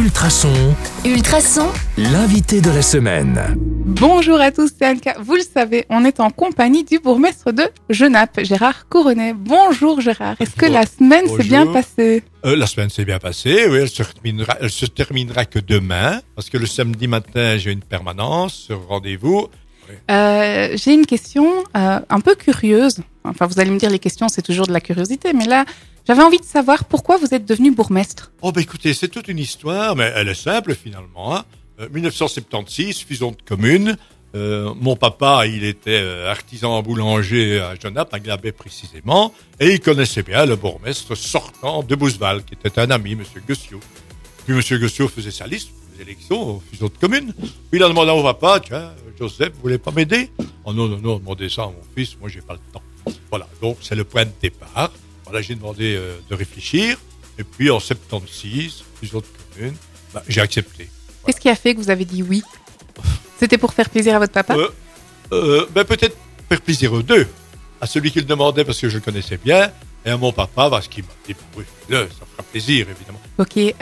Ultrason, Ultrason, l'invité de la semaine. Bonjour à tous, c'est Anka. Vous le savez, on est en compagnie du bourgmestre de Genappe, Gérard Couronnet. Bonjour Gérard. Est-ce que la semaine s'est bien passée? Euh, la semaine s'est bien passée, oui, elle se terminera, elle se terminera que demain, parce que le samedi matin, j'ai une permanence, rendez-vous. Euh, J'ai une question euh, un peu curieuse. Enfin, vous allez me dire, les questions, c'est toujours de la curiosité, mais là, j'avais envie de savoir pourquoi vous êtes devenu bourgmestre. Oh, ben écoutez, c'est toute une histoire, mais elle est simple finalement. Hein. Euh, 1976, fusion de commune. Euh, mon papa, il était euh, artisan boulanger à Genappe, à Glabé précisément, et il connaissait bien le bourgmestre sortant de Bousval, qui était un ami, Monsieur Gossiot. Puis Monsieur Gossiot faisait sa liste les élections aux fusions de communes. Puis il a demandé à mon papa, tiens, Joseph, vous voulez pas m'aider? Oh non, non, non, demandez ça à mon fils, moi j'ai pas le temps. Voilà, donc c'est le point de départ. Voilà, j'ai demandé euh, de réfléchir, et puis en 76, fusion de communes, bah, j'ai accepté. Qu'est-ce qui a fait que vous avez dit oui? C'était pour faire plaisir à votre papa? Euh, euh, ben peut-être faire plaisir aux deux. À celui qui le demandait parce que je le connaissais bien, et à mon papa parce qu'il m'a dit, bah oui, ça fera plaisir évidemment. Ok.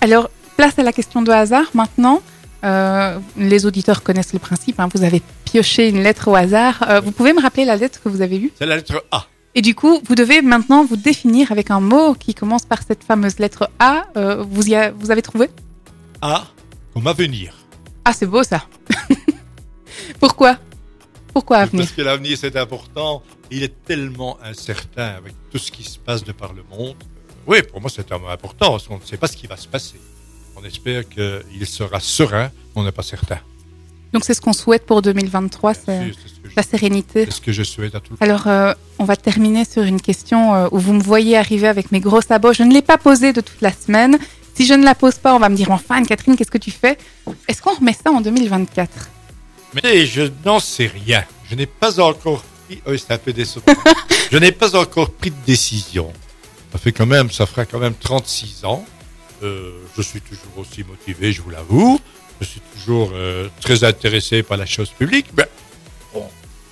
Alors, place à la question de hasard maintenant. Euh, les auditeurs connaissent le principe. hein. Vous avez pioché une lettre au hasard. Euh, vous pouvez me rappeler la lettre que vous avez eue? C'est la lettre A. Et du coup, vous devez maintenant vous définir avec un mot qui commence par cette fameuse lettre A. Euh, vous, y a- vous avez trouvé? A comme avenir. Ah, c'est beau ça. Pourquoi? Pourquoi avenir? Parce que l'avenir c'est important. Il est tellement incertain avec tout ce qui se passe de par le monde. Oui, pour moi c'est un mot important parce qu'on ne sait pas ce qui va se passer. On espère qu'il sera serein, on n'est pas certain. Donc c'est ce qu'on souhaite pour 2023, Bien c'est ce, la sérénité. c'est ce que je souhaite à tout le monde. Alors, euh, on va terminer sur une question euh, où vous me voyez arriver avec mes gros sabots. Je ne l'ai pas posée de toute la semaine. Si je ne la pose pas, on va me dire enfin, Catherine, qu'est-ce que tu fais? Est-ce qu'on remet ça en 2024 Mais je n'en sais rien. Je n'ai pas encore pris. Oui, c'est un peu décevant. je n'ai pas encore pris de décision. Ça fait quand même, ça fera quand même 36 ans. Euh, je suis toujours aussi motivé, je vous l'avoue. Je suis toujours euh, très intéressé par la chose publique. Bon,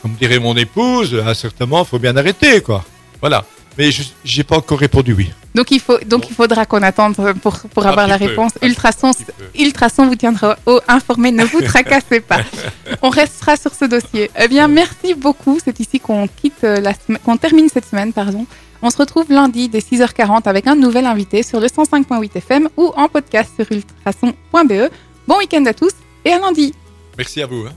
comme dirait mon épouse, à un certain moment, il faut bien arrêter, quoi. Voilà. Mais je n'ai pas encore répondu oui. Donc, il, faut, donc il faudra qu'on attende pour, pour avoir la peu, réponse. Ultrason. Ultrason vous tiendra au informé. Ne vous tracassez pas. On restera sur ce dossier. Eh bien, merci beaucoup. C'est ici qu'on quitte euh, la qu'on termine cette semaine, pardon. On se retrouve lundi dès 6h40 avec un nouvel invité sur le 105.8 FM ou en podcast sur ultrason.be. Bon week-end à tous et à lundi. Merci à vous. hein.